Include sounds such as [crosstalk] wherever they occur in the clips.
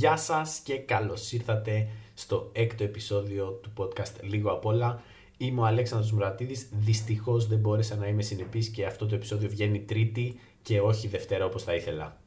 Γεια σας και καλώς ήρθατε στο έκτο επεισόδιο του podcast Λίγο απ' όλα. Είμαι ο Αλέξανδρος Μουρατίδης, δυστυχώς δεν μπόρεσα να είμαι συνεπής και αυτό το επεισόδιο βγαίνει τρίτη και όχι Δευτέρα όπως θα ήθελα.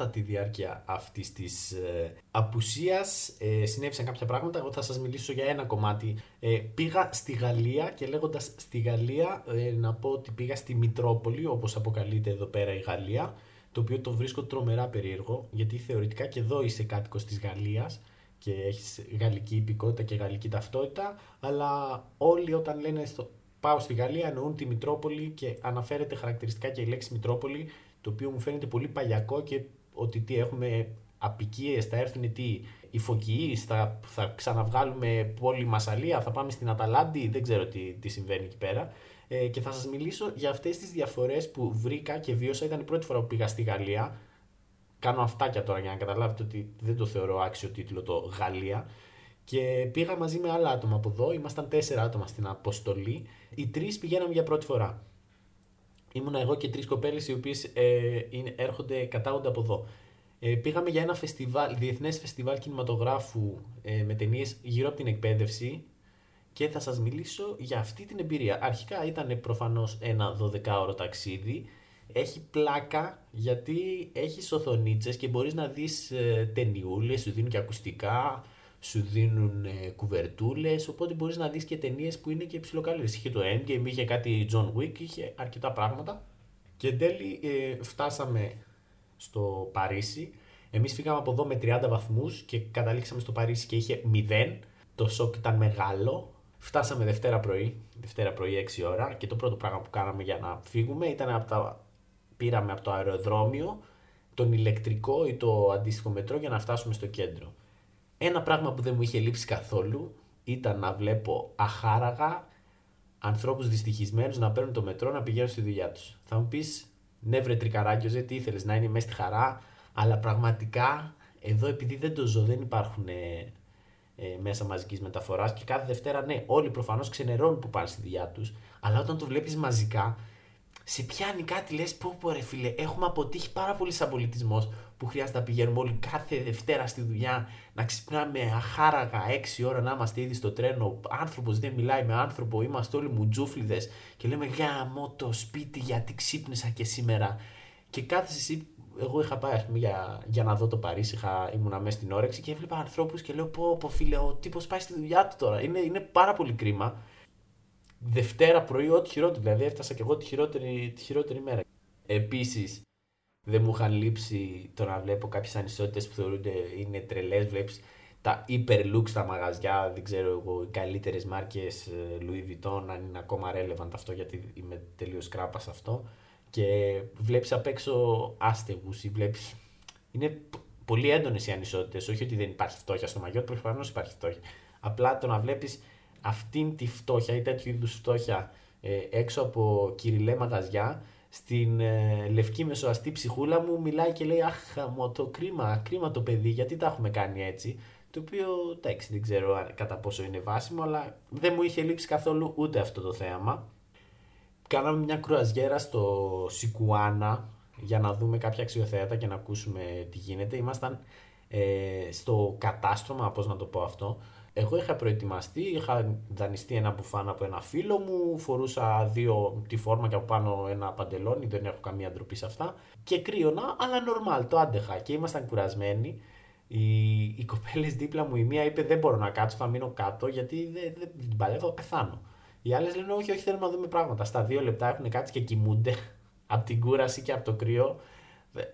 Κατά τη διάρκεια αυτής της ε, απουσίας ε, συνέβησαν κάποια πράγματα. Εγώ θα σας μιλήσω για ένα κομμάτι. Ε, πήγα στη Γαλλία και λέγοντας στη Γαλλία ε, να πω ότι πήγα στη Μητρόπολη όπως αποκαλείται εδώ πέρα η Γαλλία το οποίο το βρίσκω τρομερά περίεργο γιατί θεωρητικά και εδώ είσαι κάτοικος της Γαλλίας και έχεις γαλλική υπηκότητα και γαλλική ταυτότητα αλλά όλοι όταν λένε στο, πάω στη Γαλλία εννοούν τη Μητρόπολη και αναφέρεται χαρακτηριστικά και η λέξη Μητρόπολη το οποίο μου φαίνεται πολύ παλιακό και ότι τι έχουμε απικίες, θα έρθουν τι, οι φωκιείς, θα, θα ξαναβγάλουμε πόλη Μασαλία, θα πάμε στην Αταλάντη, δεν ξέρω τι, τι συμβαίνει εκεί πέρα. Ε, και θα σας μιλήσω για αυτές τις διαφορές που βρήκα και βίωσα. Ήταν η πρώτη φορά που πήγα στη Γαλλία. Κάνω αυτάκια τώρα για να καταλάβετε ότι δεν το θεωρώ άξιο τίτλο το Γαλλία. Και πήγα μαζί με άλλα άτομα από εδώ. Ήμασταν τέσσερα άτομα στην αποστολή. Οι τρεις πηγαίναμε για πρώτη φορά. Ήμουνα εγώ και τρεις κοπέλες οι οποίες ε, έρχονται, κατάγονται από εδώ. Ε, πήγαμε για ένα φεστιβάλ, διεθνές φεστιβάλ κινηματογράφου ε, με ταινίες γύρω από την εκπαίδευση και θα σας μιλήσω για αυτή την εμπειρία. Αρχικά ήταν προφανώς ένα 12ωρο ταξίδι. Έχει πλάκα γιατί έχεις οθονίτσες και μπορείς να δεις ε, ταινιούλες, σου δίνουν και ακουστικά, σου δίνουν ε, κουβερτούλες. Οπότε μπορείς να δεις και ταινίες που είναι και ψηλοκαλέ. Είχε το Endgame, είχε κάτι John Wick, είχε αρκετά πράγματα. Και εν τέλει ε, φτάσαμε στο Παρίσι. Εμείς φύγαμε από εδώ με 30 βαθμούς και καταλήξαμε στο Παρίσι και είχε 0. Το σοκ ήταν μεγάλο. Φτάσαμε Δευτέρα πρωί, Δευτέρα πρωί 6 ώρα και το πρώτο πράγμα που κάναμε για να φύγουμε ήταν από τα... πήραμε από το αεροδρόμιο τον ηλεκτρικό ή το αντίστοιχο μετρό για να φτάσουμε στο κέντρο. Ένα πράγμα που δεν μου είχε λείψει καθόλου ήταν να βλέπω αχάραγα ανθρώπους δυστυχισμένους να παίρνουν το μετρό να πηγαίνουν στη δουλειά τους. Θα μου πεις, ναι βρε τρικαράκιοζε, τι ήθελες να είναι μέσα στη χαρά, αλλά πραγματικά εδώ επειδή δεν το ζω, δεν υπάρχουν ε, ε, μέσα μαζικής μεταφοράς και κάθε Δευτέρα, ναι, όλοι προφανώς ξενερώνουν που πάνε στη δουλειά τους, αλλά όταν το βλέπεις μαζικά, σε πιάνει κάτι, λες: Πω, πω, ρε φίλε, έχουμε αποτύχει πάρα πολύ σαν πολιτισμός που χρειάζεται να πηγαίνουμε όλοι κάθε Δευτέρα στη δουλειά, να ξυπνάμε αχάραγα 6 ώρα να είμαστε ήδη στο τρένο. Άνθρωπος δεν μιλάει με άνθρωπο, είμαστε όλοι μουτζούφλιδες και λέμε γάμο το σπίτι γιατί ξύπνησα και σήμερα. Και κάθεσαι εσύ, εγώ είχα πάει πούμε, για, για να δω το Παρίσι, είχα, ήμουνα μέσα στην όρεξη και έβλεπα ανθρώπους και λέω: Πω, πω φίλε, ο τύπος πάει στη δουλειά του τώρα. Είναι, είναι πάρα πολύ κρίμα. Δευτέρα πρωί, ό,τι χειρότερο. Δηλαδή, έφτασα και εγώ τη χειρότερη, τη χειρότερη μέρα. Επίσης, δεν μου είχαν λείψει το να βλέπω κάποιες ανισότητες που θεωρούνται είναι τρελές. Βλέπεις τα hyper στα μαγαζιά, δεν ξέρω εγώ, οι καλύτερες μάρκες Louis Vuitton, αν είναι ακόμα relevant αυτό, γιατί είμαι τελείως κράπα σε αυτό. Και βλέπεις απ' έξω άστεγους ή βλέπεις. Είναι πολύ έντονες οι ανισότητες. Όχι ότι δεν υπάρχει φτώχεια στο μαγιό, προφανώς υπάρχει φτώχεια. Απλά το να βλέπεις αυτήν τη φτώχεια ή τέτοιου είδους φτώχεια ε, έξω από κυριλέ μαγαζιά, στην ε, λευκή μεσοαστή ψυχούλα μου μιλάει και λέει Αχ, μου το κρίμα, κρίμα το παιδί, γιατί τα έχουμε κάνει έτσι. Το οποίο εντάξει, δεν ξέρω κατά πόσο είναι βάσιμο, αλλά δεν μου είχε λείψει καθόλου ούτε αυτό το θέαμα. Κάναμε μια κρουαζιέρα στο Σικουάνα για να δούμε κάποια αξιοθέατα και να ακούσουμε τι γίνεται. Ήμασταν ε, στο κατάστρωμα, πώς να το πω αυτό, εγώ είχα προετοιμαστεί, είχα δανειστεί ένα μπουφάν από ένα φίλο μου, φορούσα δύο τη φόρμα και από πάνω ένα παντελόνι, δεν έχω καμία ντροπή σε αυτά. Και κρύωνα, αλλά νορμάλ, το άντεχα και ήμασταν κουρασμένοι. Οι, οι κοπέλες δίπλα μου, η μία είπε: Δεν μπορώ να κάτσω, θα μείνω κάτω γιατί δεν, δεν την παλεύω, θα πεθάνω. Οι άλλες λένε: Όχι, όχι, θέλουμε να δούμε πράγματα. Στα δύο λεπτά έχουν κάτσει και κοιμούνται [laughs] από την κούραση και από το κρύο.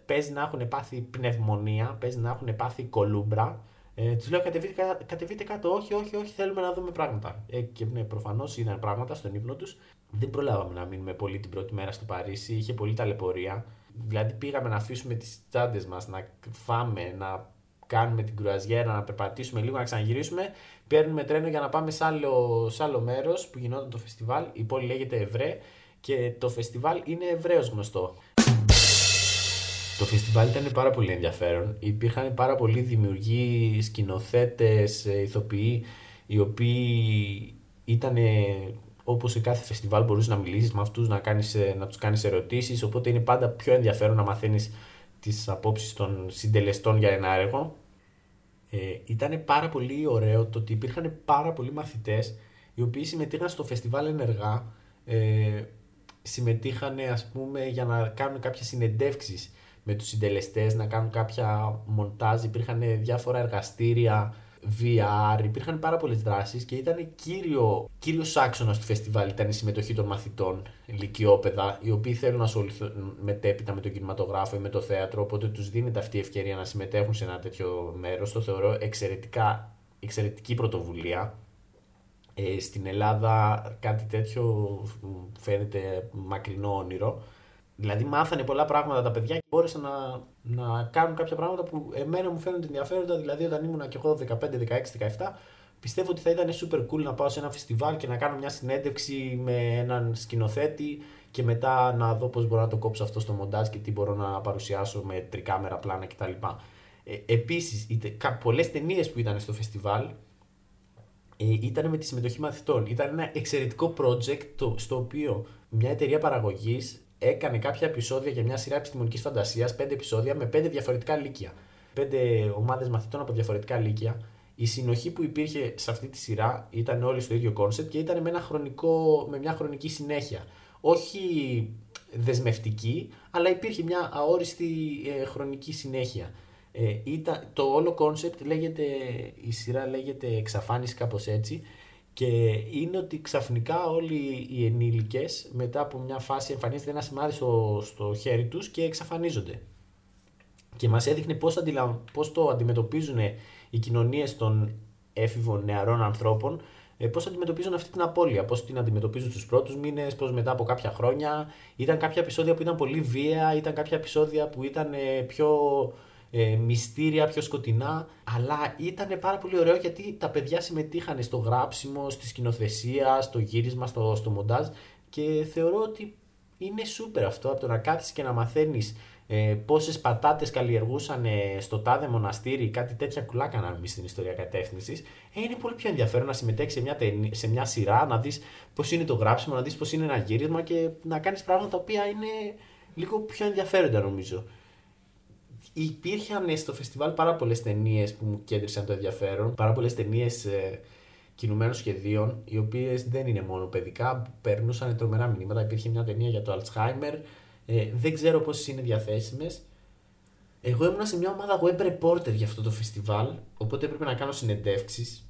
Παίζει να έχουν πάθει πνευμονία, παίζει να έχουν πάθει κολούμπρα. Ε, τους λέω κατεβείτε, κατεβείτε κάτω. Όχι, όχι, όχι, θέλουμε να δούμε πράγματα. Ε, και ναι, προφανώς είδαν πράγματα στον ύπνο τους. Δεν προλάβαμε να μείνουμε πολύ την πρώτη μέρα στο Παρίσι. Είχε πολύ ταλαιπωρία. Δηλαδή πήγαμε να αφήσουμε τις τσάντες μας, να φάμε, να κάνουμε την κρουαζιέρα, να περπατήσουμε λίγο, να ξαναγυρίσουμε. Παίρνουμε τρένο για να πάμε σε άλλο, άλλο μέρος που γινόταν το φεστιβάλ. Η πόλη λέγεται Ευρέ και το φεστιβάλ είναι ευρέως γνωστό. Το φεστιβάλ είναι ευρέω γνωστό. Η πόλη λέγεται Ευρέ και το φεστιβάλ είναι ευρέω γνωστό. Και το φεστιβάλ είναι ευρέω γνωστό. Και το φεστιβάλ είναι ευρέω γνωστό. Και το φεστιβάλ είναι ευρέω γνωστό. Το φεστιβάλ ήταν πάρα πολύ ενδιαφέρον. Υπήρχαν πάρα πολλοί δημιουργοί, σκηνοθέτες, ηθοποιοί, οι οποίοι ήταν όπως σε κάθε φεστιβάλ μπορούσε να μιλήσεις με αυτούς, να, κάνεις, να τους κάνεις ερωτήσεις, οπότε είναι πάντα πιο ενδιαφέρον να μαθαίνεις τις απόψεις των συντελεστών για ένα έργο. Ε, ήταν πάρα πολύ ωραίο το ότι υπήρχαν πάρα πολλοί μαθητές οι οποίοι συμμετείχαν στο φεστιβάλ ενεργά, ε, συμμετείχαν ας πούμε για να κάνουν κάποιες συνεντεύξεις με τους συντελεστές, να κάνουν κάποια μοντάζ, υπήρχαν διάφορα εργαστήρια, VR, υπήρχαν πάρα πολλές δράσεις και ήταν κύριο, κύριος άξονας του φεστιβάλ ήταν η συμμετοχή των μαθητών, ηλικιόπαιδα, οι οποίοι θέλουν να ασχοληθούν μετέπειτα με τον κινηματογράφο ή με το θέατρο, οπότε τους δίνεται αυτή η ευκαιρία να συμμετέχουν σε ένα τέτοιο μέρος, το θεωρώ εξαιρετικά, εξαιρετική πρωτοβουλία. Ε, στην Ελλάδα κάτι τέτοιο φαίνεται μακρινό όνειρο. Δηλαδή μάθανε πολλά πράγματα τα παιδιά και μπόρεσαν να, να κάνουν κάποια πράγματα που εμένα μου φαίνονται ενδιαφέροντα. Δηλαδή όταν ήμουν και εγώ 15, 16, 17, πιστεύω ότι θα ήταν super cool να πάω σε ένα φεστιβάλ και να κάνω μια συνέντευξη με έναν σκηνοθέτη και μετά να δω πώς μπορώ να το κόψω αυτό στο μοντάζ και τι μπορώ να παρουσιάσω με τρικάμερα πλάνα κτλ. Ε, επίσης, πολλές ταινίες που ήταν στο φεστιβάλ ε, ήταν με τη συμμετοχή μαθητών. Ήταν ένα εξαιρετικό project το, στο οποίο μια εταιρεία παραγωγής έκανε κάποια επεισόδια για μια σειρά επιστημονικής φαντασίας, πέντε επεισόδια με πέντε διαφορετικά λύκεια. Πέντε ομάδες μαθητών από διαφορετικά λύκεια. Η συνοχή που υπήρχε σε αυτή τη σειρά ήταν όλοι στο ίδιο κόνσεπτ και ήταν με, ένα χρονικό, με μια χρονική συνέχεια. Όχι δεσμευτική, αλλά υπήρχε μια αόριστη ε, χρονική συνέχεια. Ε, ήταν, το όλο κόνσεπτ λέγεται, η σειρά λέγεται εξαφάνιση κάπως έτσι και είναι ότι ξαφνικά όλοι οι ενήλικες μετά από μια φάση εμφανίζεται ένα σημάδι στο, στο χέρι τους και εξαφανίζονται. Και μας έδειχνε πώς, αντιλα... πώς το αντιμετωπίζουν οι κοινωνίες των έφηβων νεαρών ανθρώπων, ε, πώς αντιμετωπίζουν αυτή την απώλεια, πώς την αντιμετωπίζουν στους πρώτους μήνες, πώς μετά από κάποια χρόνια. Ήταν κάποια επεισόδια που ήταν πολύ βία, ήταν κάποια επεισόδια που ήταν ε, πιο ε, μυστήρια, πιο σκοτεινά. Αλλά ήταν πάρα πολύ ωραίο γιατί τα παιδιά συμμετείχαν στο γράψιμο, στη σκηνοθεσία, στο γύρισμα, στο, στο μοντάζ και θεωρώ ότι είναι σούπερ αυτό από το να κάθεσαι και να μαθαίνεις ε, πόσες πατάτες καλλιεργούσαν ε, στο τάδε μοναστήρι, κάτι τέτοια κουλά κάναμε εμεί στην ιστορία κατεύθυνσης. Ε, είναι πολύ πιο ενδιαφέρον να συμμετέχεις σε μια, σε μια σειρά, να δεις πώς είναι το γράψιμο, να δεις πώς είναι ένα γύρισμα και να κάνεις πράγματα τα οποία είναι λίγο πιο ενδιαφέροντα νομίζω υπήρχαν στο φεστιβάλ πάρα πολλές ταινίες που μου κέντρισαν το ενδιαφέρον. Πάρα πολλές ταινίες ε, κινουμένων σχεδίων, οι οποίες δεν είναι μόνο παιδικά, περνούσαν τρομερά μηνύματα. Υπήρχε μια ταινία για το Alzheimer. Ε, δεν ξέρω πόσες είναι διαθέσιμες. Εγώ ήμουν σε μια ομάδα web reporter για αυτό το φεστιβάλ, οπότε έπρεπε να κάνω συνεντεύξεις.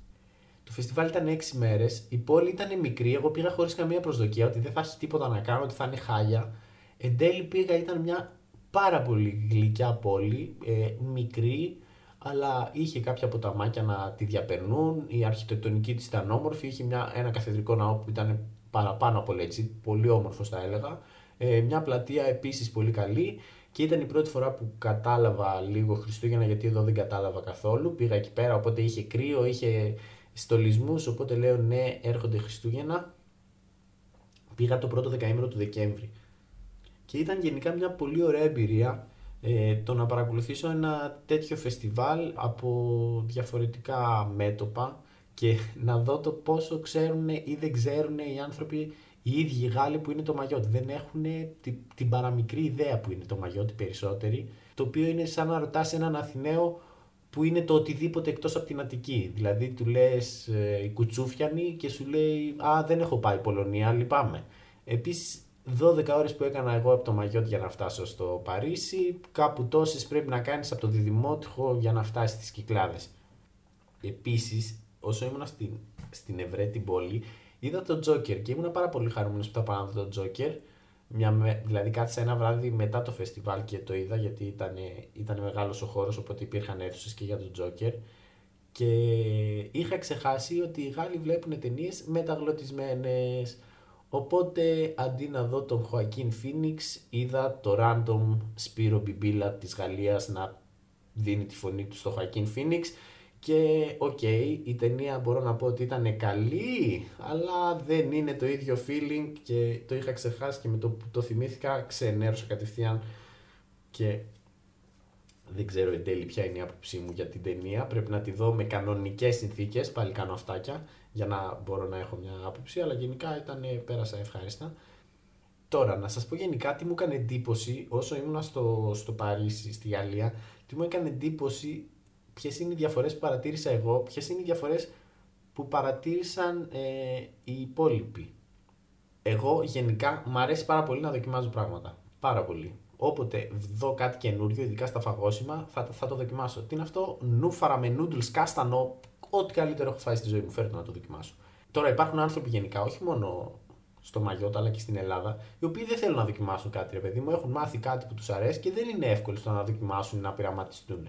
Το φεστιβάλ ήταν 6 μέρες. Η πόλη ήταν μικρή. Εγώ πήγα χωρίς καμία προσδοκία ότι δεν θα έχει τίποτα να κάνω, ότι θα είναι χάλια. Εν τέλει πήγα, ήταν μια πάρα πολύ γλυκιά πόλη, ε, μικρή, αλλά είχε κάποια ποταμάκια να τη διαπερνούν, η αρχιτεκτονική της ήταν όμορφη, είχε μια, ένα καθεδρικό ναό που ήταν παραπάνω από έτσι, πολύ όμορφος θα έλεγα, ε, μια πλατεία επίσης πολύ καλή και ήταν η πρώτη φορά που κατάλαβα λίγο Χριστούγεννα γιατί εδώ δεν κατάλαβα καθόλου, πήγα εκεί πέρα οπότε είχε κρύο, είχε στολισμούς, οπότε λέω ναι έρχονται Χριστούγεννα, πήγα το πρώτο δεκαήμερο του Δεκέμβρη και ήταν γενικά μια πολύ ωραία εμπειρία ε, το να παρακολουθήσω ένα τέτοιο φεστιβάλ από διαφορετικά μέτωπα και να δω το πόσο ξέρουν ή δεν ξέρουν οι άνθρωποι οι ίδιοι οι Γάλλοι που είναι το Μαγιότι. Δεν έχουν την, την παραμικρή ιδέα που είναι το Μαγιότι περισσότεροι, το οποίο είναι σαν να ρωτάς έναν Αθηναίο που είναι το οτιδήποτε εκτός από την Αττική. Δηλαδή του λες ε, η Κουτσούφιανη και σου λέει «Α, δεν έχω πάει Πολωνία, λυπάμαι». Επίσης 12 ώρες που έκανα εγώ από το Μαγιότ για να φτάσω στο Παρίσι, κάπου τόσες πρέπει να κάνεις από το Διδημότυχο για να φτάσεις στις Κυκλάδες. Επίσης, όσο ήμουν στην, στην Ευρέτη πόλη, είδα τον Τζόκερ και ήμουν πάρα πολύ χαρούμενος που τα πάω να δω τον Τζόκερ. Μια, δηλαδή κάθισα ένα βράδυ μετά το φεστιβάλ και το είδα γιατί ήταν, ήταν μεγάλος ο χώρος οπότε υπήρχαν αίθουσες και για τον Τζόκερ και είχα ξεχάσει ότι οι Γάλλοι βλέπουν ταινίες μεταγλωτισμένες Οπότε αντί να δω τον Χωακίν Φίνιξ είδα το random Σπύρο Μπιμπίλα της Γαλλίας να δίνει τη φωνή του στο Χωακίν Φίνιξ και ok, okay, η ταινία μπορώ να πω ότι ήταν καλή, αλλά δεν είναι το ίδιο feeling και το είχα ξεχάσει και με το που το θυμήθηκα ξενέρωσα κατευθείαν και Δεν ξέρω εν τέλει ποια είναι η άποψή μου για την ταινία. Πρέπει να τη δω με κανονικές συνθήκες. Πάλι κάνω αυτάκια για να μπορώ να έχω μια άποψη. Αλλά γενικά ήταν, πέρασα ευχάριστα. Τώρα, να σας πω γενικά τι μου έκανε εντύπωση όσο ήμουν στο, στο Παρίσι, στη Γαλλία. Τι μου έκανε εντύπωση ποιες είναι οι διαφορές που παρατήρησα εγώ, ποιες είναι οι διαφορές που παρατήρησαν ε, οι υπόλοιποι. Εγώ γενικά μου αρέσει πάρα πολύ να δοκιμάζω πράγματα. Πάρα πολύ. Όποτε δω κάτι καινούριο, ειδικά στα φαγόσιμα, θα, θα το δοκιμάσω. Τι είναι αυτό, νούφαρα με noodles, κάστανο, ό,τι καλύτερο έχω φάει στη ζωή μου, φέρτε να το δοκιμάσω. Τώρα υπάρχουν άνθρωποι γενικά, όχι μόνο στο Μαγιώτα αλλά και στην Ελλάδα, οι οποίοι δεν θέλουν να δοκιμάσουν κάτι, ρε παιδί μου, έχουν μάθει κάτι που τους αρέσει και δεν είναι εύκολο στο να δοκιμάσουν ή να πειραματιστούν.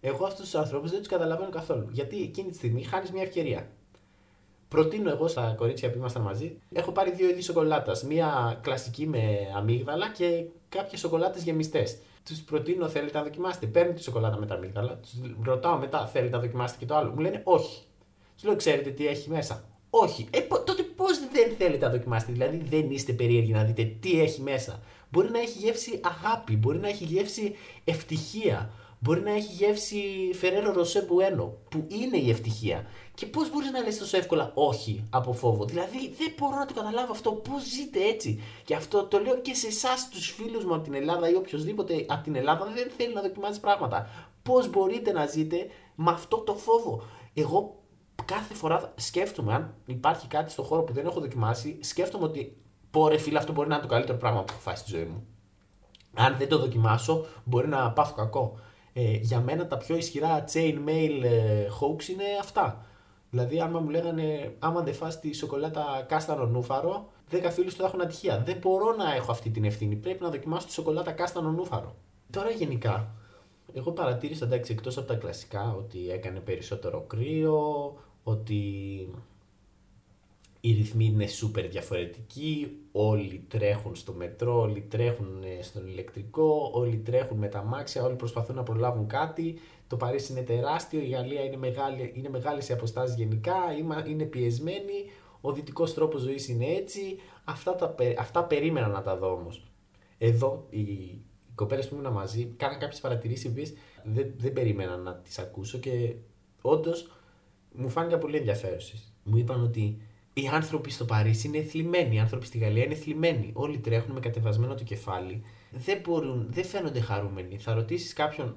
Εγώ αυτούς τους ανθρώπους δεν τους καταλαβαίνω καθόλου. Γιατί εκείνη τη στιγμή χάνεις μια ευκαιρία. Προτείνω εγώ στα κορίτσια που ήμασταν μαζί, έχω πάρει δύο είδη σοκολάτας. Μία κλασική με αμύγδαλα και κάποιες σοκολάτες γεμιστές. Τους προτείνω, θέλετε να δοκιμάσετε. Παίρνω τη σοκολάτα με τα αμύγδαλα, τους ρωτάω μετά, θέλετε να δοκιμάσετε και το άλλο. Μου λένε όχι. Τους λέω, ξέρετε τι έχει μέσα; Όχι. Ε, τότε πώς δεν θέλετε να δοκιμάσετε, δηλαδή δεν είστε περίεργοι να δείτε τι έχει μέσα. Μπορεί να έχει γεύση αγάπη, μπορεί να έχει γεύση ευτυχία, μπορεί να έχει γεύση Φεραίρο Ροσέ Μπουένο, που είναι η ευτυχία. Και πώς μπορείς να λες τόσο εύκολα όχι από φόβο. Δηλαδή δεν μπορώ να το καταλάβω αυτό. Πώς ζείτε έτσι. Και αυτό το λέω και σε εσάς, τους φίλους μου από την Ελλάδα ή οποιοδήποτε από την Ελλάδα δεν θέλει να δοκιμάζει πράγματα. Πώς μπορείτε να ζείτε με αυτό το φόβο. Εγώ κάθε φορά σκέφτομαι, αν υπάρχει κάτι στο χώρο που δεν έχω δοκιμάσει, σκέφτομαι ότι πω ρε φίλε, αυτό μπορεί να είναι το καλύτερο πράγμα που έχω φάει στη ζωή μου. Αν δεν το δοκιμάσω, μπορεί να πάθω κακό. Ε, για μένα τα πιο ισχυρά chain mail ε, hoax είναι αυτά. Δηλαδή, άμα μου λέγανε, άμα δεν φας τη σοκολάτα κάστανο νούφαρο, 10 φίλους του θα έχουν ατυχία. Δεν μπορώ να έχω αυτή την ευθύνη. Πρέπει να δοκιμάσω τη σοκολάτα κάστανο νούφαρο. Τώρα γενικά, εγώ παρατήρησα εντάξει εκτός από τα κλασικά ότι έκανε περισσότερο κρύο, ότι οι ρυθμοί είναι σούπερ διαφορετικοί, όλοι τρέχουν στο μετρό, όλοι τρέχουν ε, στον ηλεκτρικό, όλοι τρέχουν με τα μάξια, όλοι προσπαθούν να προλάβουν κάτι. Το Παρίσι είναι τεράστιο, η Γαλλία είναι, μεγάλη, είναι μεγάλη σε αποστάσεις γενικά, είναι πιεσμένη, ο δυτικός τρόπος ζωής είναι έτσι. Αυτά, τα, αυτά περίμενα να τα δω όμως. Εδώ οι, οι κοπέλες που ήμουν μαζί κάναν κάποιες παρατηρήσεις που δεν, δεν περίμενα να τις ακούσω και όντως μου φάνηκαν πολύ ενδιαφέρουσες. Μου είπαν ότι οι άνθρωποι στο Παρίσι είναι θλιμμένοι, οι άνθρωποι στη Γαλλία είναι θλιμμένοι. Όλοι τρέχουν με κατεβασμένο το κεφάλι. Δεν μπορούν, δεν φαίνονται χαρούμενοι. Θα ρωτήσεις κάποιον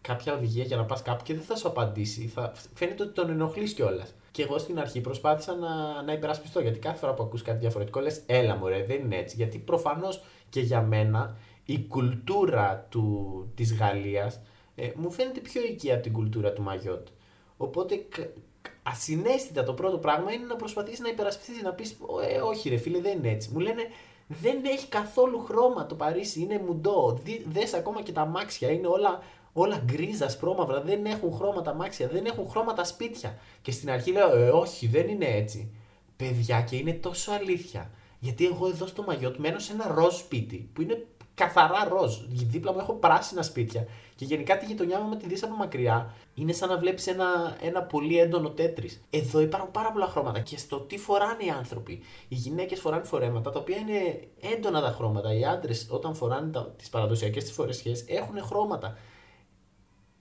κάποια οδηγία για να πας κάπου και δεν θα σου απαντήσει. Θα... Φαίνεται ότι τον ενοχλείς κιόλας. Και εγώ στην αρχή προσπάθησα να, να υπερασπιστώ γιατί κάθε φορά που ακούς κάτι διαφορετικό λες, έλα μωρέ, δεν είναι έτσι. Γιατί προφανώς και για μένα η κουλτούρα του, της Γαλλίας ε, μου φαίνεται πιο οικία από την κουλτούρα του Μαγιότ. Οπότε ασυναίσθητα το πρώτο πράγμα είναι να προσπαθήσεις να υπερασπιστείς να πεις: ε, Όχι, ρε φίλε, δεν είναι έτσι. Μου λένε δεν έχει καθόλου χρώμα το Παρίσι, είναι μουντό. Δες ακόμα και τα μάξια είναι όλα, όλα γκρίζα, σπρώμαυρα. Δεν έχουν χρώμα τα μάξια, δεν έχουν χρώμα τα σπίτια. Και στην αρχή λέω: ε, Όχι, δεν είναι έτσι. Παιδιά, και είναι τόσο αλήθεια. Γιατί εγώ εδώ στο Μαγιότ μένω σε ένα ροζ σπίτι που είναι καθαρά ροζ. Δίπλα μου έχω πράσινα σπίτια. Και γενικά τη γειτονιά μου με τη δεις από μακριά είναι σαν να βλέπεις ένα, ένα πολύ έντονο τέτρι. Εδώ υπάρχουν πάρα πολλά χρώματα και στο τι φοράνε οι άνθρωποι. Οι γυναίκες φοράνε φορέματα τα οποία είναι έντονα τα χρώματα. Οι άντρες όταν φοράνε τις παραδοσιακές τη φορεσιές έχουν χρώματα.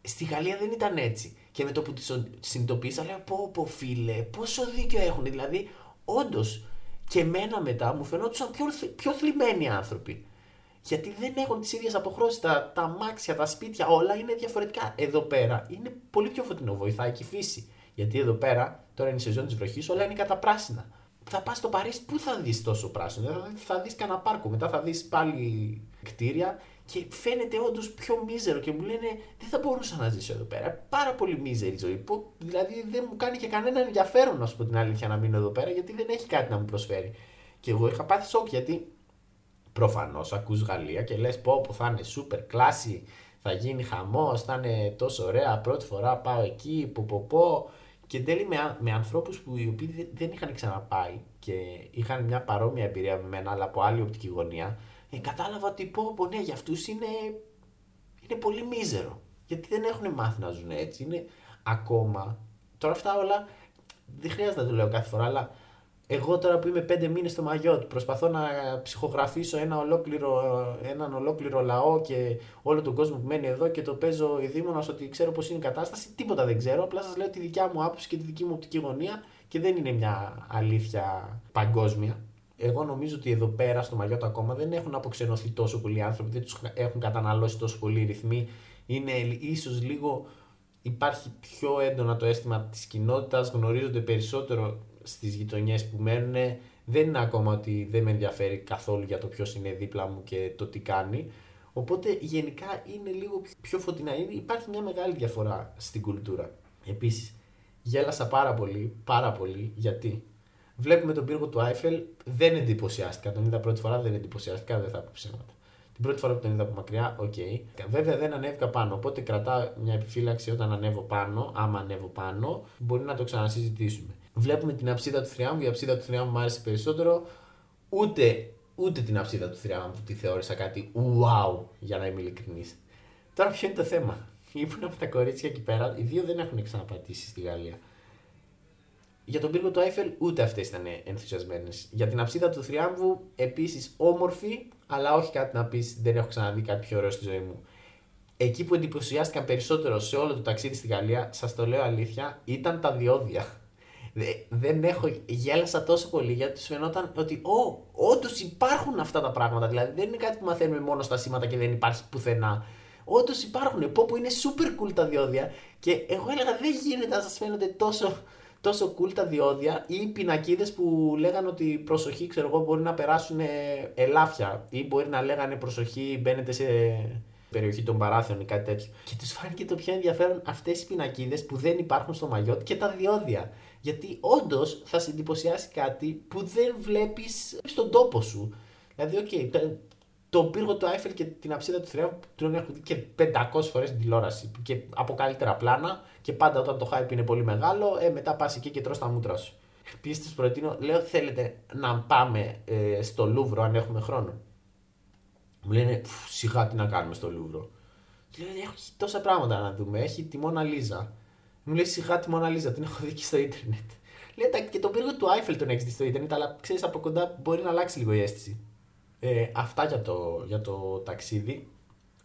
Στη Γαλλία δεν ήταν έτσι. Και με το που τη συνειδητοποίησα, λέω: Πω, πω, φίλε, πόσο δίκιο έχουν. Δηλαδή, όντως, και εμένα μετά μου φαινόντουσαν πιο, πιο θλιμμένοι άνθρωποι. Γιατί δεν έχουν τις ίδιες αποχρώσεις. Τα, τα μάξια, τα σπίτια, όλα είναι διαφορετικά. Εδώ πέρα είναι πολύ πιο φωτεινό. Βοηθάει και η φύση. Γιατί εδώ πέρα, τώρα είναι η σεζόν της βροχής, όλα είναι κατά πράσινα. Θα πας στο Παρίσι, πού θα δεις τόσο πράσινο; Θα, θα δεις κανένα πάρκο. Μετά θα δεις πάλι κτίρια και φαίνεται όντως πιο μίζερο. Και μου λένε δεν θα μπορούσα να ζήσω εδώ πέρα. Πάρα πολύ μίζερη ζωή. Που, δηλαδή δεν μου κάνει και κανένα ενδιαφέρον, να σου πω την αλήθεια, να μείνω εδώ πέρα γιατί δεν έχει κάτι να μου προσφέρει. Και εγώ είχα πάθει σοκ γιατί Προφανώς ακούς Γαλλία και λες πω που θα είναι super κλάση, θα γίνει χαμός, θα είναι τόσο ωραία. Πρώτη φορά πάω εκεί, που πω πω. Και εν τέλει με, με ανθρώπους που οι οποίοι δεν είχαν ξαναπάει και είχαν μια παρόμοια εμπειρία με μένα, αλλά από άλλη οπτική γωνία, ε, κατάλαβα ότι πω, πω ναι, για αυτούς είναι, είναι πολύ μίζερο. Γιατί δεν έχουν μάθει να ζουν έτσι. Είναι ακόμα. Τώρα αυτά όλα δεν χρειάζεται να το λέω κάθε φορά, αλλά Εγώ τώρα που είμαι πέντε μήνες στο Μαγιότ, προσπαθώ να ψυχογραφήσω ένα ολόκληρο, έναν ολόκληρο λαό και όλο τον κόσμο που μένει εδώ και το παίζω ειδήμονας ότι ξέρω πώς είναι η κατάσταση. Τίποτα δεν ξέρω. Απλά σας λέω τη δικιά μου άποψη και τη δική μου οπτική γωνία και δεν είναι μια αλήθεια παγκόσμια. Εγώ νομίζω ότι εδώ πέρα στο Μαγιότ ακόμα δεν έχουν αποξενωθεί τόσο πολλοί άνθρωποι, δεν τους έχουν καταναλώσει τόσο πολλοί ρυθμοί. Είναι ίσως λίγο. Υπάρχει πιο έντονα το αίσθημα της κοινότητας, γνωρίζονται περισσότερο στις γειτονιές που μένουν. Δεν είναι ακόμα ότι δεν με ενδιαφέρει καθόλου για το ποιος είναι δίπλα μου και το τι κάνει. Οπότε γενικά είναι λίγο πιο φωτεινά. Υπάρχει μια μεγάλη διαφορά στην κουλτούρα. Επίσης, γέλασα πάρα πολύ, πάρα πολύ, γιατί; Βλέπουμε τον πύργο του Άιφελ, δεν εντυπωσιάστηκα. Τον είδα πρώτη φορά, δεν εντυπωσιάστηκα, δεν θα πω ψέματα. Την πρώτη φορά που τον είδα από μακριά, ok. Okay. Βέβαια δεν ανέβηκα πάνω, οπότε κρατάω μια επιφύλαξη όταν ανέβω πάνω. Άμα ανέβω πάνω, μπορεί να το ξανασυζητήσουμε. Βλέπουμε την αψίδα του θριάμβου. Η αψίδα του θριάμβου μου άρεσε περισσότερο. Ούτε, ούτε την αψίδα του θριάμβου τη θεώρησα κάτι wow, για να είμαι ειλικρινής. Τώρα ποιο είναι το θέμα; [laughs] Ήμουν από τα κορίτσια εκεί πέρα. Οι δύο δεν έχουν ξαναπατήσει στη Γαλλία. Για τον πύργο του Άιφελ ούτε αυτές ήταν ενθουσιασμένες. Για την αψίδα του θριάμβου επίσης όμορφη, αλλά όχι κάτι να πεις δεν έχω ξαναδεί κάτι πιο ωραίο στη ζωή μου. Εκεί που εντυπωσιάστηκαν περισσότερο σε όλο το ταξίδι στη Γαλλία, σας το λέω αλήθεια, ήταν τα διόδια δεν έχω, γέλασα τόσο πολύ γιατί του φαινόταν ότι ο, όντως υπάρχουν αυτά τα πράγματα. Δηλαδή δεν είναι κάτι που μαθαίνουμε μόνο στα σήματα και δεν υπάρχει πουθενά. Όντως υπάρχουν. Πω που είναι super cool τα διόδια και εγώ έλεγα δεν γίνεται να σας φαίνονται τόσο, τόσο cool τα διόδια ή οι πινακίδες που λέγανε ότι προσοχή, ξέρω εγώ, μπορεί να περάσουν ελάφια ή μπορεί να λέγανε προσοχή, μπαίνετε σε περιοχή των παράθεων ή κάτι τέτοιο. Και τους φάνηκε το πιο ενδιαφέρον αυτές οι πινακίδες που δεν υπάρχουν στο Μαγιότ και τα διόδια. Γιατί όντως θα σε εντυπωσιάσει κάτι που δεν βλέπεις στον τόπο σου. Δηλαδή, οκ, το, το πύργο του Άιφελ και την αψίδα του θριάμβου τον έχω δει και 500 φορές στην τηλεόραση και από καλύτερα πλάνα και πάντα όταν το hype είναι πολύ μεγάλο, ε, μετά πας εκεί και τρως τα μούτρα σου. Επίσης τους προτείνω, λέω θέλετε να πάμε ε, στο Λούβρο αν έχουμε χρόνο; Μου λένε σιγά τι να κάνουμε στο Λούβρο; Και λέω έχει τόσα πράγματα να δούμε. Έχει τη Μόνα Λίζα. Μου λέει σιγά τη Μόνα Λίζα, την έχω δει και στο Ίντερνετ. Λέει και τον πύργο του Άιφελ τον έχεις δει στο Ιντερνετ, αλλά ξέρεις από κοντά μπορεί να αλλάξει λίγο η αίσθηση. Ε, αυτά για το, για το ταξίδι.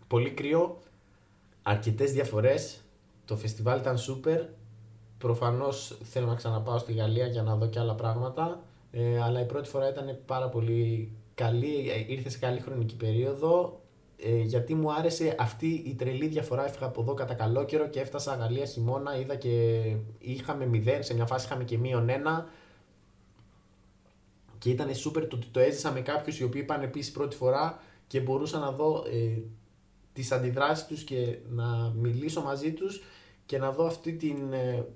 Πολύ κρύο. Αρκετές διαφορές. Το φεστιβάλ ήταν super. Προφανώς θέλω να ξαναπάω στη Γαλλία για να δω και άλλα πράγματα. Ε, αλλά η πρώτη φορά ήταν πάρα πολύ καλή. Ε, ήρθε σε καλή χρονική περίοδο ε, γιατί μου άρεσε αυτή η τρελή διαφορά. Έφυγα από εδώ κατά καλό καιρό και έφτασα Γαλλία χειμώνα. Είδα και είχαμε μηδέν, σε μια φάση είχαμε και μείον ένα. Και ήταν σούπερ το ότι το έζησα με κάποιους οι οποίοι είπαν επίσης πρώτη φορά και μπορούσα να δω ε, τις αντιδράσεις τους και να μιλήσω μαζί τους και να δω αυτή την ε,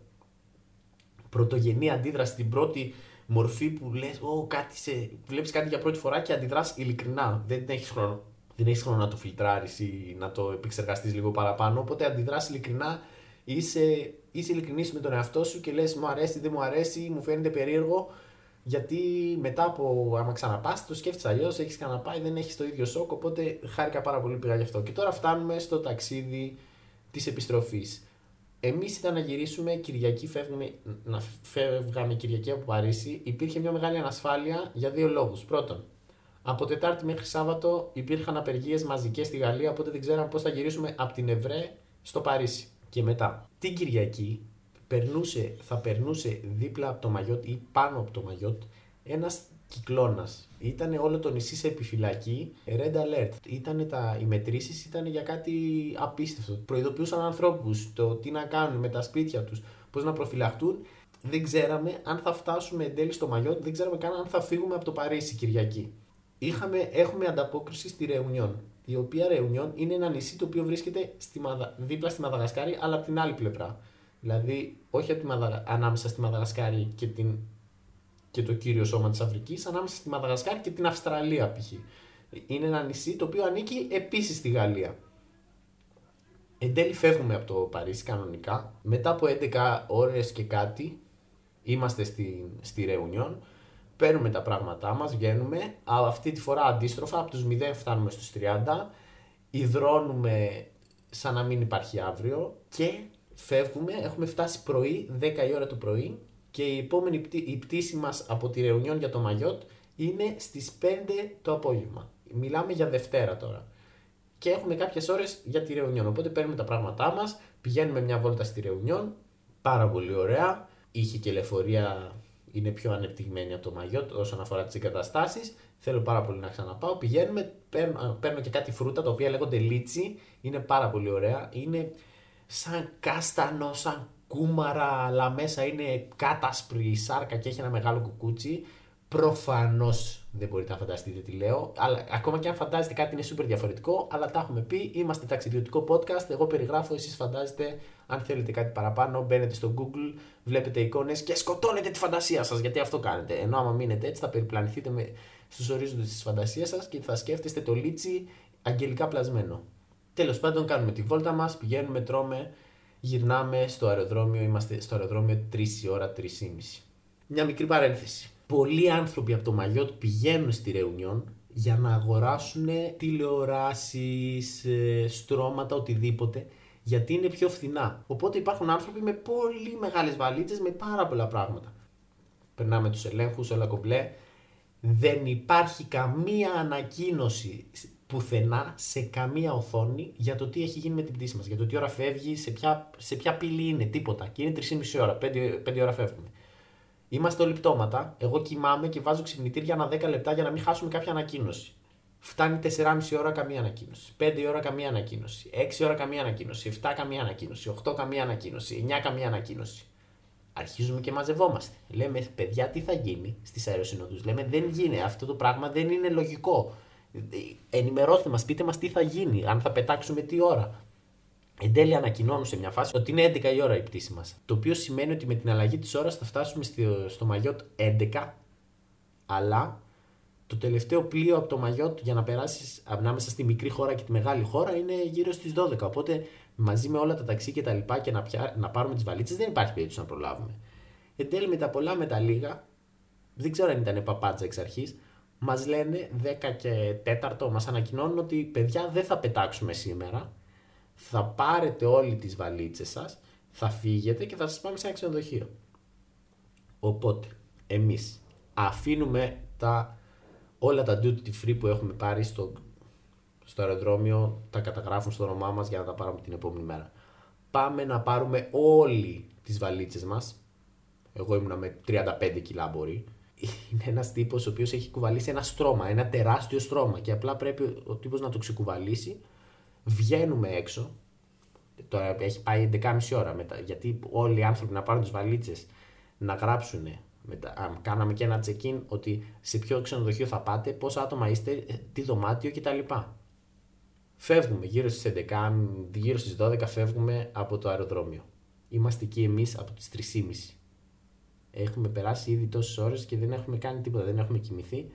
πρωτογενή αντίδραση, την πρώτη μορφή που λες, oh, κάτι σε... βλέπεις κάτι για πρώτη φορά και αντιδράς ειλικρινά, δεν έχεις χρόνο δεν έχεις χρόνο να το φιλτράρεις ή να το επεξεργαστείς λίγο παραπάνω. Οπότε αντιδράσει ειλικρινά, είσαι, είσαι ειλικρινής με τον εαυτό σου και λες: Μου αρέσει, δεν μου αρέσει, μου φαίνεται περίεργο. Γιατί μετά από άμα ξαναπάς, το σκέφτεσαι αλλιώς, έχεις ξαναπάει, δεν έχεις το ίδιο σοκ. Οπότε χάρηκα πάρα πολύ πήγα γι' αυτό. Και τώρα φτάνουμε στο ταξίδι της επιστροφής. Εμείς ήταν να γυρίσουμε Κυριακή, φεύγουμε, να φεύγαμε Κυριακή από Παρίσι. Υπήρχε μια μεγάλη ανασφάλεια για δύο λόγους. Πρώτον, από Τετάρτη μέχρι Σάββατο υπήρχαν απεργίες μαζικές στη Γαλλία, οπότε δεν ξέραμε πώς θα γυρίσουμε από την Ευρέ στο Παρίσι. Και μετά, την Κυριακή περνούσε, θα περνούσε δίπλα από το Μαγιότ ή πάνω από το Μαγιότ ένας κυκλώνας. Ήταν όλο το νησί σε επιφυλακή, red alert. Ήτανε τα, οι μετρήσεις ήταν για κάτι απίστευτο. Προειδοποιούσαν ανθρώπους το τι να κάνουν με τα σπίτια τους, πώς να προφυλαχτούν. Δεν ξέραμε αν θα φτάσουμε εν τέλει στο Μαγιότ, δεν ξέραμε καν αν θα φύγουμε από το Παρίσι Κυριακή είχαμε, έχουμε ανταπόκριση στη Ρεουνιόν. Η οποία Ρεουνιόν είναι ένα νησί το οποίο βρίσκεται στη Μαδα... δίπλα στη Μαδαγασκάρη, αλλά από την άλλη πλευρά. Δηλαδή, όχι από τη Μαδα... ανάμεσα στη Μαδαγασκάρη και, την... και το κύριο σώμα της Αφρικής, ανάμεσα στη Μαδαγασκάρη και την Αυστραλία π.χ. Είναι ένα νησί το οποίο ανήκει επίσης στη Γαλλία. Εν τέλει φεύγουμε από το Παρίσι κανονικά. Μετά από 11 ώρες και κάτι είμαστε στη, στη Ρεουνιόν παίρνουμε τα πράγματά μας, βγαίνουμε, αλλά αυτή τη φορά αντίστροφα, από τους 0 φτάνουμε στους 30, υδρώνουμε σαν να μην υπάρχει αύριο και φεύγουμε, έχουμε φτάσει πρωί, 10 η ώρα το πρωί και η επόμενη πτή- η πτήση μας από τη Ρεουνιόν για το Μαγιότ είναι στις 5 το απόγευμα. Μιλάμε για Δευτέρα τώρα. Και έχουμε κάποιες ώρες για τη Ρεουνιόν. Οπότε παίρνουμε τα πράγματά μας, πηγαίνουμε μια βόλτα στη Ρεουνιόν. Πάρα πολύ ωραία. Είχε και λεωφορεία είναι πιο ανεπτυγμένη από το Μαγιότ όσον αφορά τις εγκαταστάσεις. Θέλω πάρα πολύ να ξαναπάω. Πηγαίνουμε, παίρνω, παίρνω και κάτι φρούτα τα οποία λέγονται λίτσι. Είναι πάρα πολύ ωραία. Είναι σαν κάστανο, σαν κούμαρα, αλλά μέσα είναι κάτασπρη σάρκα και έχει ένα μεγάλο κουκούτσι. Προφανώς δεν μπορείτε να φανταστείτε τι λέω. Αλλά ακόμα και αν φαντάζεστε κάτι είναι super διαφορετικό, αλλά τα έχουμε πει. Είμαστε ταξιδιωτικό podcast. Εγώ περιγράφω, εσείς φαντάζεστε. Αν θέλετε κάτι παραπάνω, μπαίνετε στο Google, βλέπετε εικόνες και σκοτώνετε τη φαντασία σας. Γιατί αυτό κάνετε. Ενώ άμα μείνετε έτσι, θα περιπλανηθείτε με... στους ορίζοντες της φαντασίας σας και θα σκέφτεστε το λίτσι αγγελικά πλασμένο. Τέλος πάντων, κάνουμε τη βόλτα μας, πηγαίνουμε, τρώμε, γυρνάμε στο αεροδρόμιο. Είμαστε στο αεροδρόμιο 3 η ώρα, 3 η μισή. Μια μικρή παρένθεση. Πολλοί άνθρωποι από το Μαγιότ πηγαίνουν στη Ρεουνιόν για να αγοράσουν τηλεοράσεις, ε, στρώματα, οτιδήποτε, γιατί είναι πιο φθηνά. Οπότε υπάρχουν άνθρωποι με πολύ μεγάλες βαλίτσες με πάρα πολλά πράγματα. Περνάμε τους ελέγχους, όλα κομπλέ. Δεν υπάρχει καμία ανακοίνωση πουθενά σε καμία οθόνη για το τι έχει γίνει με την πτήση μας, για το τι ώρα φεύγει, σε ποια, σε ποια πύλη είναι, τίποτα. Και είναι 3,5 ώρα, 5, 5 ώρα φεύγουμε. Είμαστε όλοι πτώματα. Εγώ κοιμάμαι και βάζω ξυπνητήρια ανά 10 λεπτά για να μην χάσουμε κάποια ανακοίνωση. Φτάνει 4,5 ώρα καμία ανακοίνωση. 5 ώρα καμία ανακοίνωση. 6 ώρα καμία ανακοίνωση. 7 καμία ανακοίνωση. 8 καμία ανακοίνωση. 9 καμία ανακοίνωση. Αρχίζουμε και μαζευόμαστε. Λέμε, παιδιά, τι θα γίνει στις αεροσυνοδού. Λέμε, δεν γίνει. Αυτό το πράγμα δεν είναι λογικό. Ενημερώστε μας, πείτε μας τι θα γίνει. Αν θα πετάξουμε τι ώρα. Εν τέλει ανακοινώνουν σε μια φάση ότι είναι 11 η ώρα η πτήση μας. Το οποίο σημαίνει ότι με την αλλαγή της ώρας θα φτάσουμε στο, στο Μαγιότ 11, αλλά το τελευταίο πλοίο από το Μαγιότ για να περάσεις ανάμεσα στη μικρή χώρα και τη μεγάλη χώρα είναι γύρω στις 12. Οπότε μαζί με όλα τα ταξί και τα λοιπά και να, πια, να πάρουμε τις βαλίτσες δεν υπάρχει περίπτωση να προλάβουμε. Εν τέλει με τα πολλά με τα λίγα, δεν ξέρω αν ήταν παπάτζα εξ αρχής, μας λένε 10 και 4 μας ανακοινώνουν ότι παιδιά δεν θα πετάξουμε σήμερα θα πάρετε όλοι τις βαλίτσες σας, θα φύγετε και θα σας πάμε σε ένα ξενοδοχείο. Οπότε, εμείς αφήνουμε τα, όλα τα duty free που έχουμε πάρει στο, στο αεροδρόμιο, τα καταγράφουν στο όνομά μας για να τα πάρουμε την επόμενη μέρα. Πάμε να πάρουμε όλοι τις βαλίτσες μας. Εγώ ήμουνα με 35 κιλά μπορεί. Είναι ένας τύπος ο οποίος έχει κουβαλήσει ένα στρώμα, ένα τεράστιο στρώμα και απλά πρέπει ο τύπος να το ξεκουβαλήσει Βγαίνουμε έξω. Τώρα έχει πάει 11.30 ώρα μετά. Γιατί όλοι οι άνθρωποι να πάρουν τις βαλίτσες να γράψουν. Μετά, κάναμε και ένα check-in ότι σε ποιο ξενοδοχείο θα πάτε, πόσα άτομα είστε, τι δωμάτιο κτλ. Φεύγουμε γύρω στις 11, γύρω στις 12 φεύγουμε από το αεροδρόμιο. Είμαστε εκεί εμείς από τις 3.30. Έχουμε περάσει ήδη τόσες ώρες και δεν έχουμε κάνει τίποτα, δεν έχουμε κοιμηθεί.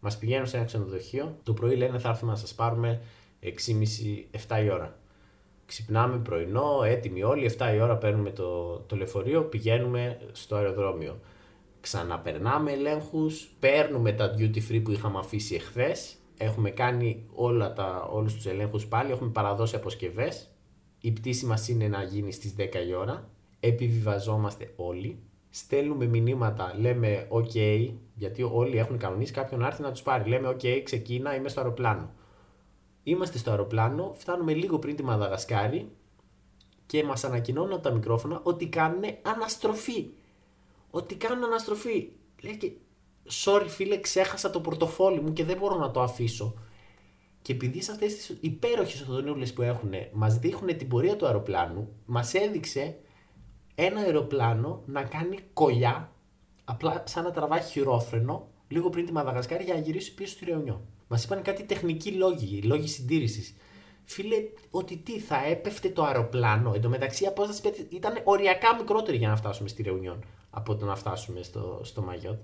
Μας πηγαίνουν σε ένα ξενοδοχείο. Το πρωί λένε θα έρθουμε να σας πάρουμε 6.30-7 η ώρα. Ξυπνάμε πρωινό, έτοιμοι όλοι, 7 η ώρα παίρνουμε το, το λεωφορείο, πηγαίνουμε στο αεροδρόμιο. Ξαναπερνάμε ελέγχους, παίρνουμε τα duty free που είχαμε αφήσει εχθές. Έχουμε κάνει όλα τα, όλους τους ελέγχους πάλι, έχουμε παραδώσει αποσκευές. Η πτήση μας είναι να γίνει στις 10 η ώρα. Επιβιβαζόμαστε όλοι. Στέλνουμε μηνύματα, λέμε OK, γιατί όλοι έχουν κανονίσει κάποιον να έρθει να τους πάρει. Λέμε OK, ξεκίνα, είμαι στο αεροπλάνο. Είμαστε στο αεροπλάνο, φτάνουμε λίγο πριν τη Μαδαγασκάρη και μας ανακοινώνουν από τα μικρόφωνα ότι κάνουν αναστροφή. Ότι κάνουν αναστροφή. Λέει και, sorry φίλε, ξέχασα το πορτοφόλι μου και δεν μπορώ να το αφήσω. Και επειδή σε αυτές τις υπέροχες οθονούλες που έχουν μας δείχνουν την πορεία του αεροπλάνου, μας έδειξε ένα αεροπλάνο να κάνει κολλιά, απλά σαν να τραβάει χειρόφρενο, λίγο πριν τη Μαδαγασκάρη για να γυρίσει πίσω στη Ρεωνιό. Μας είπαν κάτι τεχνικοί λόγοι, λόγοι συντήρησης. Φίλε, ότι τι, θα έπεφτε το αεροπλάνο. Εν τω μεταξύ η απόσταση ήταν οριακά μικρότερη για να φτάσουμε στη Ρεουνιόν από το να φτάσουμε στο, στο Μαγιότ.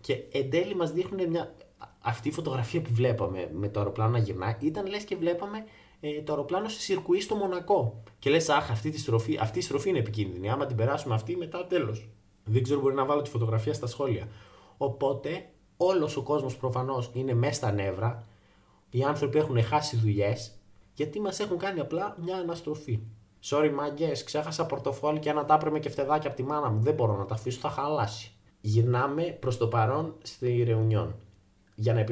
Και εν τέλει μας δείχνουν μια. Αυτή η φωτογραφία που βλέπαμε με το αεροπλάνο να γυρνάει ήταν λες και βλέπαμε ε, το αεροπλάνο σε σιρκουί στο Μονακό. Και λες, Αχ, αυτή, τη στροφή, αυτή η στροφή είναι επικίνδυνη. Άμα την περάσουμε αυτή, μετά τέλος. Δεν ξέρω, μπορεί να βάλω τη φωτογραφία στα σχόλια. Οπότε όλος ο κόσμος προφανώς είναι μέσα στα νεύρα, οι άνθρωποι έχουν χάσει δουλειές γιατί μας έχουν κάνει απλά μια αναστροφή. Sorry, μάγκες, ξέχασα πορτοφόλι και ένα τάπρεμε και φτεδάκια από τη μάνα μου. Δεν μπορώ να τα αφήσω, θα χαλάσει. Γυρνάμε προς το παρόν στη Ρεουνιόν για να,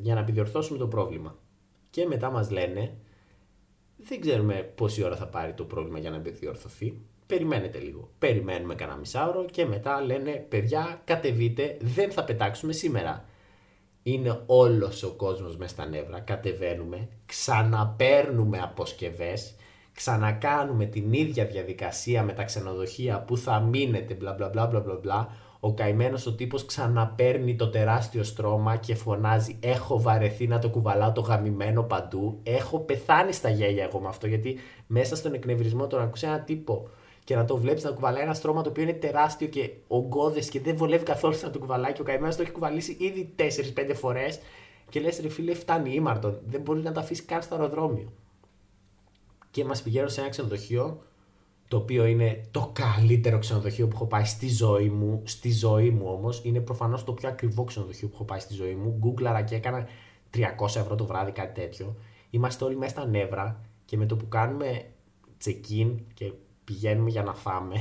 για να επιδιορθώσουμε το πρόβλημα. Και μετά μας λένε, δεν ξέρουμε πόση ώρα θα πάρει το πρόβλημα για να επιδιορθωθεί. Περιμένετε λίγο. Περιμένουμε κανένα μισάωρο και μετά λένε, παιδιά, κατεβείτε, δεν θα πετάξουμε σήμερα είναι όλος ο κόσμος μες στα νεύρα, κατεβαίνουμε, ξαναπέρνουμε αποσκευές, ξανακάνουμε την ίδια διαδικασία με τα ξενοδοχεία που θα μείνετε μπλα μπλα μπλα μπλα μπλα ο καημένος ο τύπος ξαναπέρνει το τεράστιο στρώμα και φωνάζει έχω βαρεθεί να το κουβαλάω το γαμημένο παντού, έχω πεθάνει στα γέλια εγώ με αυτό γιατί μέσα στον εκνευρισμό τον ακούσα ένα τύπο και να το βλέπεις να κουβαλάει ένα στρώμα το οποίο είναι τεράστιο και ογκώδες και δεν βολεύει καθόλου να το κουβαλάει και ο καημένος το έχει κουβαλήσει ήδη 4-5 φορές. Και λες, ρε φίλε, φτάνει ήμαρτον. Δεν μπορεί να τα αφήσει καν στο αεροδρόμιο. Και μας πηγαίνουν σε ένα ξενοδοχείο το οποίο είναι το καλύτερο ξενοδοχείο που έχω πάει στη ζωή μου. Στη ζωή μου όμως. Είναι προφανώς το πιο ακριβό ξενοδοχείο που έχω πάει στη ζωή μου. Γκούγκλαρα και έκανα 300 ευρώ το βράδυ, κάτι τέτοιο. Είμαστε όλοι μέσα στα νεύρα και με το που κάνουμε check-in και πηγαίνουμε για να φάμε.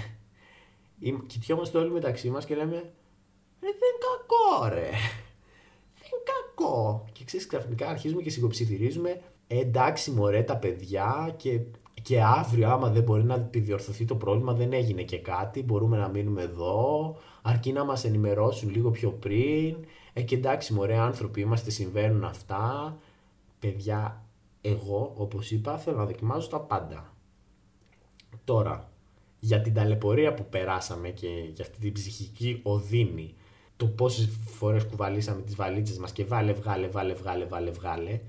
Κοιτιόμαστε όλοι μεταξύ μας και λέμε «Ε, δεν κακό ρε, δεν κακό. Και ξέρεις ξαφνικά αρχίζουμε και συγκοψιθυρίζουμε «Ε, εντάξει μωρέ τα παιδιά και, και αύριο άμα δεν μπορεί να επιδιορθωθεί το πρόβλημα δεν έγινε και κάτι, μπορούμε να μείνουμε εδώ, αρκεί να μας ενημερώσουν λίγο πιο πριν, ε, και εντάξει μωρέ άνθρωποι είμαστε, συμβαίνουν αυτά, παιδιά εγώ όπως είπα θέλω να δοκιμάζω τα πάντα. Τώρα, για την ταλαιπωρία που περάσαμε και για αυτή την ψυχική οδύνη, το πόσες φορές κουβαλήσαμε τις βαλίτσες μας και βάλε, βγάλε, βάλε, βγάλε, βάλε, βγάλε,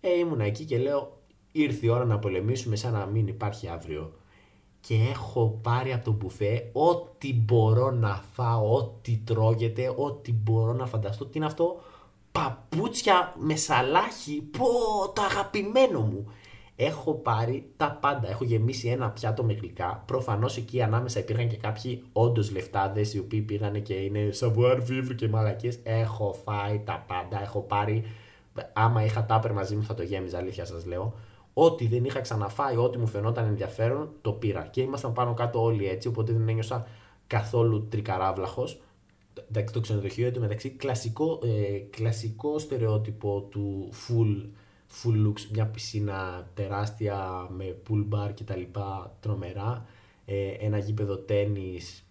ε, ήμουν εκεί και λέω, ήρθε η ώρα να πολεμήσουμε σαν να μην υπάρχει αύριο. Και έχω πάρει από το μπουφέ ό,τι μπορώ να φάω, ό,τι τρώγεται, ό,τι μπορώ να φανταστώ. Τι είναι αυτό, παπούτσια με σαλάχι, πω, το αγαπημένο μου. Έχω πάρει τα πάντα. Έχω γεμίσει ένα πιάτο με γλυκά. Προφανώς εκεί ανάμεσα υπήρχαν και κάποιοι όντως λεφτάδες οι οποίοι πήγαν και είναι savoir vivre και μαλακίες. Έχω φάει τα πάντα. Έχω πάρει. Άμα είχα τάπερ μαζί μου θα το γέμιζα, αλήθεια σας λέω. Ό,τι δεν είχα ξαναφάει, ό,τι μου φαινόταν ενδιαφέρον, το πήρα. Και ήμασταν πάνω κάτω όλοι έτσι, οπότε δεν ένιωσα καθόλου τρικαράβλαχος. Εντάξει, το ξενοδοχείο μεταξύ κλασικό, ε, κλασικό στερεότυπο του full full looks, μια πισίνα τεράστια με pool bar και τα λοιπά τρομερά, ε, ένα γήπεδο τένις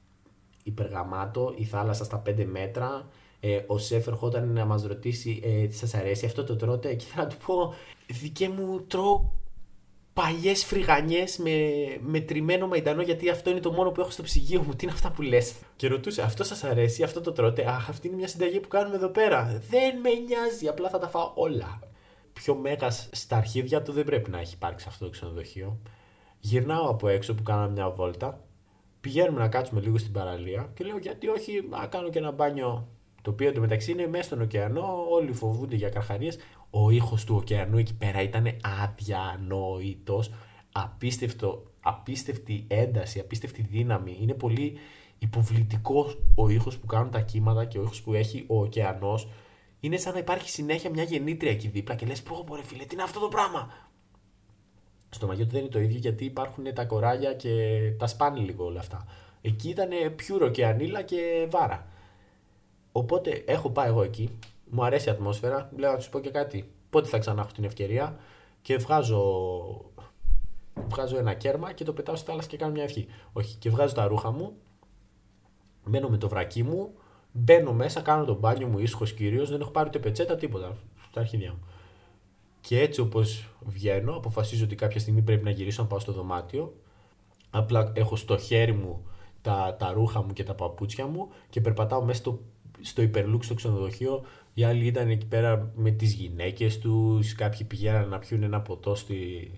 υπεργαμάτο, η θάλασσα στα 5 μέτρα, ε, ο σεφ ερχόταν να μας ρωτήσει ε, τι σας αρέσει, αυτό το τρώτε; Και θα του πω δικέ μου τρώω παλιές φρυγανιές με, με τριμμένο μαϊντανό, γιατί αυτό είναι το μόνο που έχω στο ψυγείο μου. Τι είναι αυτά που λες; Και ρωτούσε, Αυτό σας αρέσει, αυτό το τρώτε; Αχ, αυτή είναι μια συνταγή που κάνουμε εδώ πέρα. Δεν με νοιάζει, απλά θα τα φάω όλα πιο μέγας στα αρχίδια του δεν πρέπει να έχει υπάρξει αυτό το ξενοδοχείο. Γυρνάω από έξω που κάναμε μια βόλτα. Πηγαίνουμε να κάτσουμε λίγο στην παραλία και λέω γιατί όχι να κάνω και ένα μπάνιο το οποίο εντωμεταξύ είναι μέσα στον ωκεανό, όλοι φοβούνται για καρχαρίες. Ο ήχος του ωκεανού εκεί πέρα ήταν αδιανόητος. Απίστευτο, απίστευτη ένταση, απίστευτη δύναμη. Είναι πολύ υποβλητικός ο ήχος που κάνουν τα κύματα και ο ήχος που έχει ο ωκεανός είναι σαν να υπάρχει συνέχεια μια γεννήτρια εκεί δίπλα και λες: Πω, πω, φίλε, τι είναι αυτό το πράγμα; Στο μαγιό του δεν είναι το ίδιο γιατί υπάρχουν τα κοράλια και τα σπάνι λίγο όλα αυτά. Εκεί ήταν πιούρο και ανήλα και βάρα. Οπότε έχω πάει εγώ εκεί. Μου αρέσει η ατμόσφαιρα. Λέω να τους πω και κάτι. Πότε θα ξανά έχω την ευκαιρία. Και βγάζω, βγάζω ένα κέρμα και το πετάω στη θάλασσα και κάνω μια ευχή. Όχι. Και βγάζω τα ρούχα μου. Μένω με το βρακί μου Μπαίνω μέσα, κάνω τον μπάνιο μου ήσυχος κυρίως, δεν έχω πάρει ούτε πετσέτα, τίποτα στα αρχίδια μου. Και έτσι όπως βγαίνω, αποφασίζω ότι κάποια στιγμή πρέπει να γυρίσω να πάω στο δωμάτιο. Απλά έχω στο χέρι μου τα, τα ρούχα μου και τα παπούτσια μου και περπατάω μέσα στο, στο υπερλούξ στο ξενοδοχείο. Οι άλλοι ήταν εκεί πέρα με τις γυναίκες τους, κάποιοι πηγαίναν να πιούν ένα ποτό στη,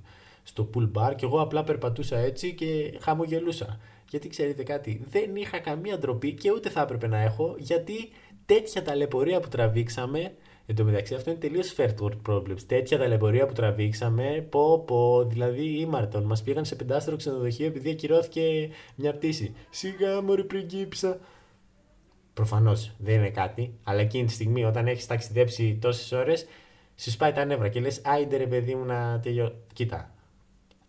στο pool bar και εγώ απλά περπατούσα έτσι και χαμογελούσα. Γιατί ξέρετε κάτι, δεν είχα καμία ντροπή και ούτε θα έπρεπε να έχω, γιατί τέτοια ταλαιπωρία που τραβήξαμε. Εν τω μεταξύ, αυτό είναι τελείως first world problems. Τέτοια ταλαιπωρία που τραβήξαμε, πω πω, δηλαδή ήμαρτον. Μας πήγαν σε πεντάστερο ξενοδοχείο επειδή ακυρώθηκε μια πτήση. Σιγά μωρή πριγκίψα. Προφανώς δεν είναι κάτι, αλλά εκείνη τη στιγμή όταν έχεις ταξιδέψει τόσες ώρες, σου σπάει τα νεύρα και λες: Άιντε ρε παιδί μου να τελειώ. Κοίτα,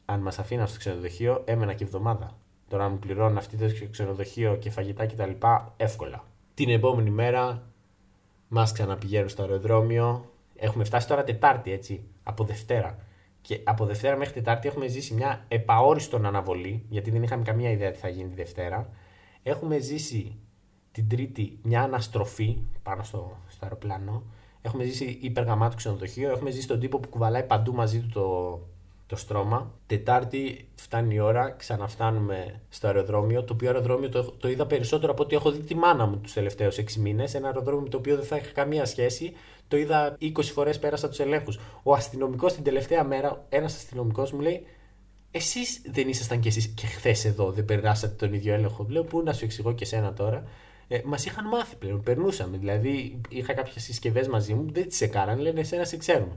αν μας αφήναν στο ξενοδοχείο, έμενα και εβδομάδα. Τώρα, αν μου πληρώνουν αυτή το ξενοδοχείο και φαγητά κτλ. εύκολα. Την επόμενη μέρα μας ξαναπηγαίνουν στο αεροδρόμιο. Έχουμε φτάσει τώρα Τετάρτη, έτσι, από Δευτέρα. Και από Δευτέρα μέχρι Τετάρτη έχουμε ζήσει μια επαόριστον αναβολή, γιατί δεν είχαμε καμία ιδέα τι θα γίνει τη Δευτέρα. Έχουμε ζήσει την Τρίτη μια αναστροφή πάνω στο, στο αεροπλάνο. Έχουμε ζήσει υπεργαμάτο ξενοδοχείο. Έχουμε ζήσει τον τύπο που κουβαλάει παντού μαζί του το, το στρώμα. Τετάρτη φτάνει η ώρα, ξαναφτάνουμε στο αεροδρόμιο. Το οποίο αεροδρόμιο το, το είδα περισσότερο από ό,τι έχω δει τη μάνα μου τους τελευταίους 6 μήνες. Ένα αεροδρόμιο με το οποίο δεν θα είχα καμία σχέση. Το είδα 20 φορές πέρασα τους ελέγχους. Ο αστυνομικός την τελευταία μέρα, ένας αστυνομικός μου λέει: Εσείς δεν ήσασταν κι εσείς και χθες εδώ, δεν περάσατε τον ίδιο έλεγχο. Λέω: Πού να σου εξηγώ και σένα τώρα. Ε, Μας είχαν μάθει πλέον, περνούσαμε. Δηλαδή, είχα κάποιες συσκευές μαζί μου, δεν τις έκαναν, λένε: Εσένα σε ξέρουμε.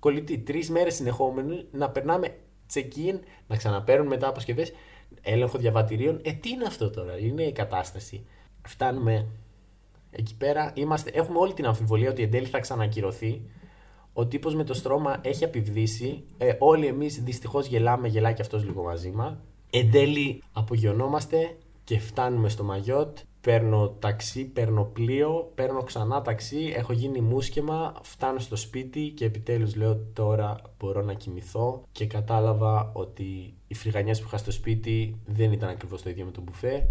Κολλητή, τρεις μέρες συνεχόμενοι να περνάμε check-in, να ξαναπαίρνουν μετά αποσκευές, έλεγχο διαβατηρίων. Ε, τι είναι αυτό τώρα, είναι η κατάσταση. Φτάνουμε εκεί πέρα, είμαστε, έχουμε όλη την αμφιβολία ότι εν τέλει θα ξανακυρωθεί. Ο τύπος με το στρώμα έχει απειβδίσει. Ε, όλοι εμείς δυστυχώς γελάμε, γελάει και αυτός λίγο μαζί μα. Εν τέλει απογειωνόμαστε και φτάνουμε στο Μαγιότ. Παίρνω ταξί, παίρνω πλοίο, παίρνω ξανά ταξί, έχω γίνει μουσκεμα, φτάνω στο σπίτι και επιτέλους λέω τώρα μπορώ να κοιμηθώ και κατάλαβα ότι οι φρυγανιές που είχα στο σπίτι δεν ήταν ακριβώς το ίδιο με το μπουφέ,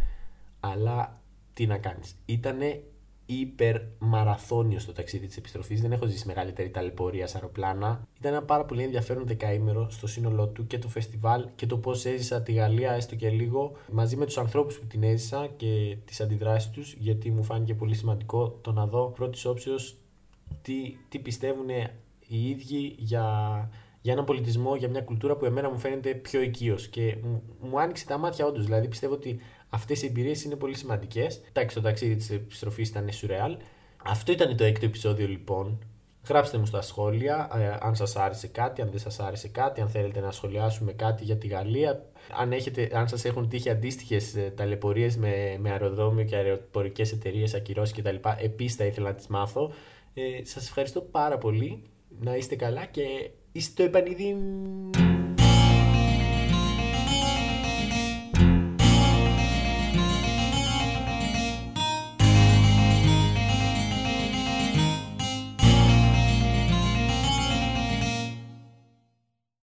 αλλά τι να κάνεις. Ήτανε υπερμαραθώνιο στο ταξίδι της επιστροφής. Δεν έχω ζήσει μεγαλύτερη ταλαιπωρία σε αεροπλάνα. Ήταν ένα πάρα πολύ ενδιαφέρον δεκαήμερο στο σύνολό του και το φεστιβάλ και το πώς έζησα τη Γαλλία έστω και λίγο μαζί με τους ανθρώπους που την έζησα και τις αντιδράσεις τους, γιατί μου φάνηκε πολύ σημαντικό το να δω πρώτης όψεως τι, τι πιστεύουν οι ίδιοι για, για έναν πολιτισμό, για μια κουλτούρα που εμένα μου φαίνεται πιο οικείος. Και μου, μου άνοιξε τα μάτια όντως. Δηλαδή πιστεύω ότι Αυτές οι εμπειρίες είναι πολύ σημαντικές. Εντάξει, το ταξίδι της επιστροφής ήταν σουρεάλ. Αυτό ήταν το έκτο επεισόδιο λοιπόν. Γράψτε μου στα σχόλια ε, αν σας άρεσε κάτι, αν δεν σας άρεσε κάτι, αν θέλετε να σχολιάσουμε κάτι για τη Γαλλία. Αν, έχετε, αν σας έχουν τύχει αντίστοιχες ε, ταλαιπωρίες με, με αεροδρόμιο και αεροπορικές εταιρείες, ακυρώσεις κτλ. Επίσης θα ήθελα να τις μάθω. Ε, σας ευχαριστώ πάρα πολύ. Να είστε καλά και είστε το επανειδή.